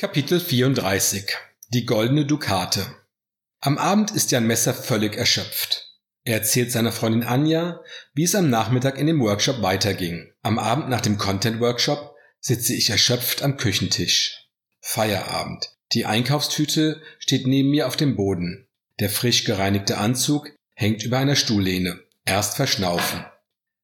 Kapitel 34 Die goldene Dukate Am Abend ist Jan Messer völlig erschöpft. Er erzählt seiner Freundin Anja, wie es am Nachmittag in dem Workshop weiterging. Am Abend nach dem Content-Workshop sitze ich erschöpft am Küchentisch. Feierabend. Die Einkaufstüte steht neben mir auf dem Boden. Der frisch gereinigte Anzug hängt über einer Stuhllehne. Erst verschnaufen.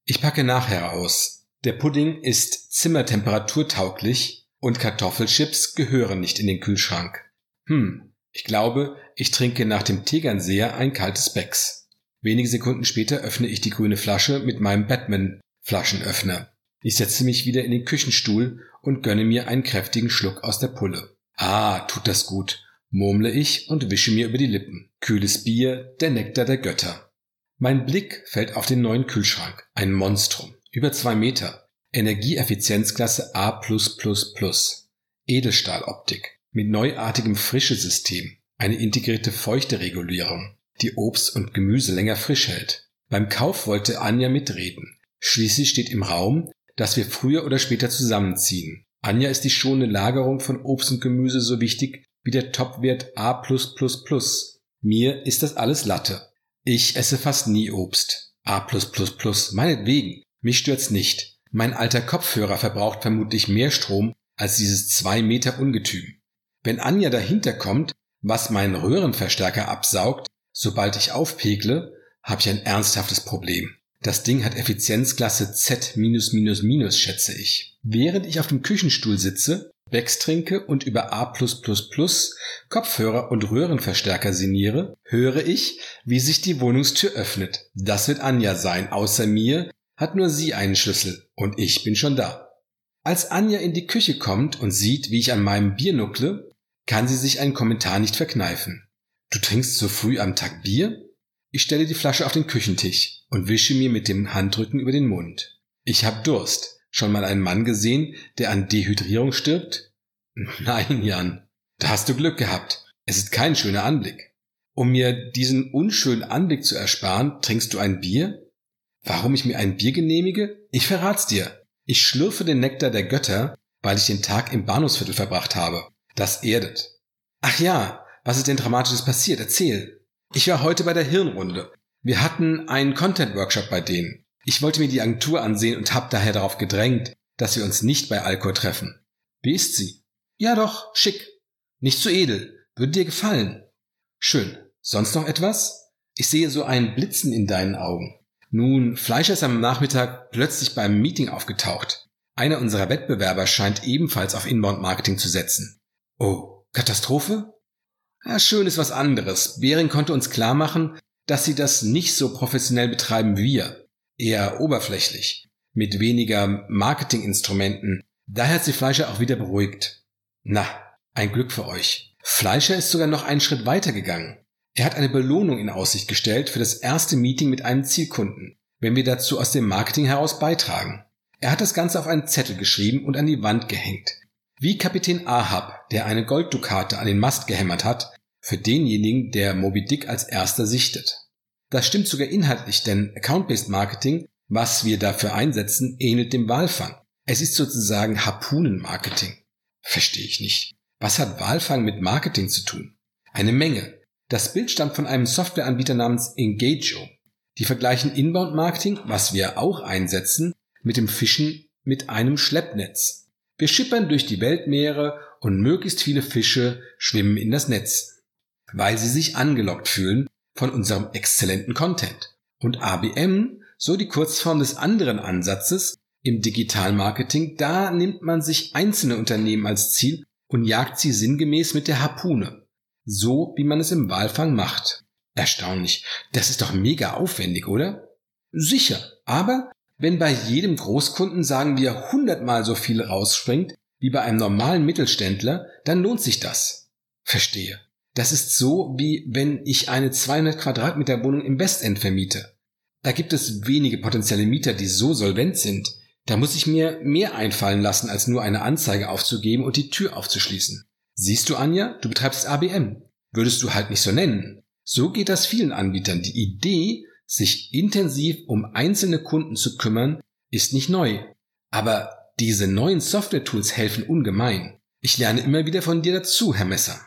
Ich packe nachher aus. Der Pudding ist zimmertemperaturtauglich und Kartoffelchips gehören nicht in den Kühlschrank. Hm, ich glaube, ich trinke nach dem Tegernseher ein kaltes Becks. Wenige Sekunden später öffne ich die grüne Flasche mit meinem Batman-Flaschenöffner. Ich setze mich wieder in den Küchenstuhl und gönne mir einen kräftigen Schluck aus der Pulle. Ah, tut das gut, murmle ich und wische mir über die Lippen. Kühles Bier, der Nektar der Götter. Mein Blick fällt auf den neuen Kühlschrank. Ein Monstrum. Über zwei Meter. Energieeffizienzklasse A+++, Edelstahloptik mit neuartigem Frischesystem, eine integrierte Feuchteregulierung, die Obst und Gemüse länger frisch hält. Beim Kauf wollte Anja mitreden. Schließlich steht im Raum, dass wir früher oder später zusammenziehen. Anja ist die schonende Lagerung von Obst und Gemüse so wichtig wie der Topwert A+++. Mir ist das alles Latte. Ich esse fast nie Obst. A+++, meinetwegen. Mich stört's nicht. Mein alter Kopfhörer verbraucht vermutlich mehr Strom als dieses zwei Meter Ungetüm. Wenn Anja dahinter kommt, was meinen Röhrenverstärker absaugt, sobald ich aufpegle, habe ich ein ernsthaftes Problem. Das Ding hat Effizienzklasse Z schätze ich. Während ich auf dem Küchenstuhl sitze, Becks trinke und über A+++ Kopfhörer und Röhrenverstärker sinniere, höre ich, wie sich die Wohnungstür öffnet. Das wird Anja sein, außer mir hat nur sie einen Schlüssel und ich bin schon da. Als Anja in die Küche kommt und sieht, wie ich an meinem Bier nuckle, kann sie sich einen Kommentar nicht verkneifen. Du trinkst so früh am Tag Bier? Ich stelle die Flasche auf den Küchentisch und wische mir mit dem Handrücken über den Mund. Ich hab Durst. Schon mal einen Mann gesehen, der an Dehydrierung stirbt? Nein, Jan. Da hast du Glück gehabt. Es ist kein schöner Anblick. Um mir diesen unschönen Anblick zu ersparen, trinkst du ein Bier? Warum ich mir ein Bier genehmige? Ich verrat's dir. Ich schlürfe den Nektar der Götter, weil ich den Tag im Bahnhofsviertel verbracht habe. Das erdet. Ach ja, was ist denn Dramatisches passiert? Erzähl. Ich war heute bei der Hirnrunde. Wir hatten einen Content-Workshop bei denen. Ich wollte mir die Agentur ansehen und hab daher darauf gedrängt, dass wir uns nicht bei Alcor treffen. Wie ist sie? Ja doch, schick. Nicht zu edel. Würde dir gefallen. Schön. Sonst noch etwas? Ich sehe so ein Blitzen in deinen Augen. Nun, Fleischer ist am Nachmittag plötzlich beim Meeting aufgetaucht. Einer unserer Wettbewerber scheint ebenfalls auf Inbound-Marketing zu setzen. Oh, Katastrophe? Ja, schön ist was anderes. Bering konnte uns klar machen, dass sie das nicht so professionell betreiben wie wir. Eher oberflächlich. Mit weniger Marketinginstrumenten. Daher hat sie Fleischer auch wieder beruhigt. Na, ein Glück für euch. Fleischer ist sogar noch einen Schritt weiter gegangen. Er hat eine Belohnung in Aussicht gestellt für das erste Meeting mit einem Zielkunden, wenn wir dazu aus dem Marketing heraus beitragen. Er hat das Ganze auf einen Zettel geschrieben und an die Wand gehängt. Wie Kapitän Ahab, der eine Golddukate an den Mast gehämmert hat, für denjenigen, der Moby Dick als erster sichtet. Das stimmt sogar inhaltlich, denn Account-Based Marketing, was wir dafür einsetzen, ähnelt dem Walfang. Es ist sozusagen Harpunenmarketing. Verstehe ich nicht. Was hat Walfang mit Marketing zu tun? Eine Menge. Das Bild stammt von einem Softwareanbieter namens Engageo. Die vergleichen Inbound-Marketing, was wir auch einsetzen, mit dem Fischen mit einem Schleppnetz. Wir schippern durch die Weltmeere und möglichst viele Fische schwimmen in das Netz, weil sie sich angelockt fühlen von unserem exzellenten Content. Und ABM, so die Kurzform des anderen Ansatzes im Digitalmarketing, da nimmt man sich einzelne Unternehmen als Ziel und jagt sie sinngemäß mit der Harpune. So wie man es im Walfang macht. Erstaunlich. Das ist doch mega aufwendig, oder? Sicher. Aber wenn bei jedem Großkunden sagen wir hundertmal so viel rausspringt wie bei einem normalen Mittelständler, dann lohnt sich das. Verstehe. Das ist so, wie wenn ich eine 200 Quadratmeter Wohnung im Westend vermiete. Da gibt es wenige potenzielle Mieter, die so solvent sind. Da muss ich mir mehr einfallen lassen, als nur eine Anzeige aufzugeben und die Tür aufzuschließen. Siehst du, Anja, du betreibst ABM. Würdest du halt nicht so nennen. So geht das vielen Anbietern. Die Idee, sich intensiv um einzelne Kunden zu kümmern, ist nicht neu. Aber diese neuen Software-Tools helfen ungemein. Ich lerne immer wieder von dir dazu, Herr Messer.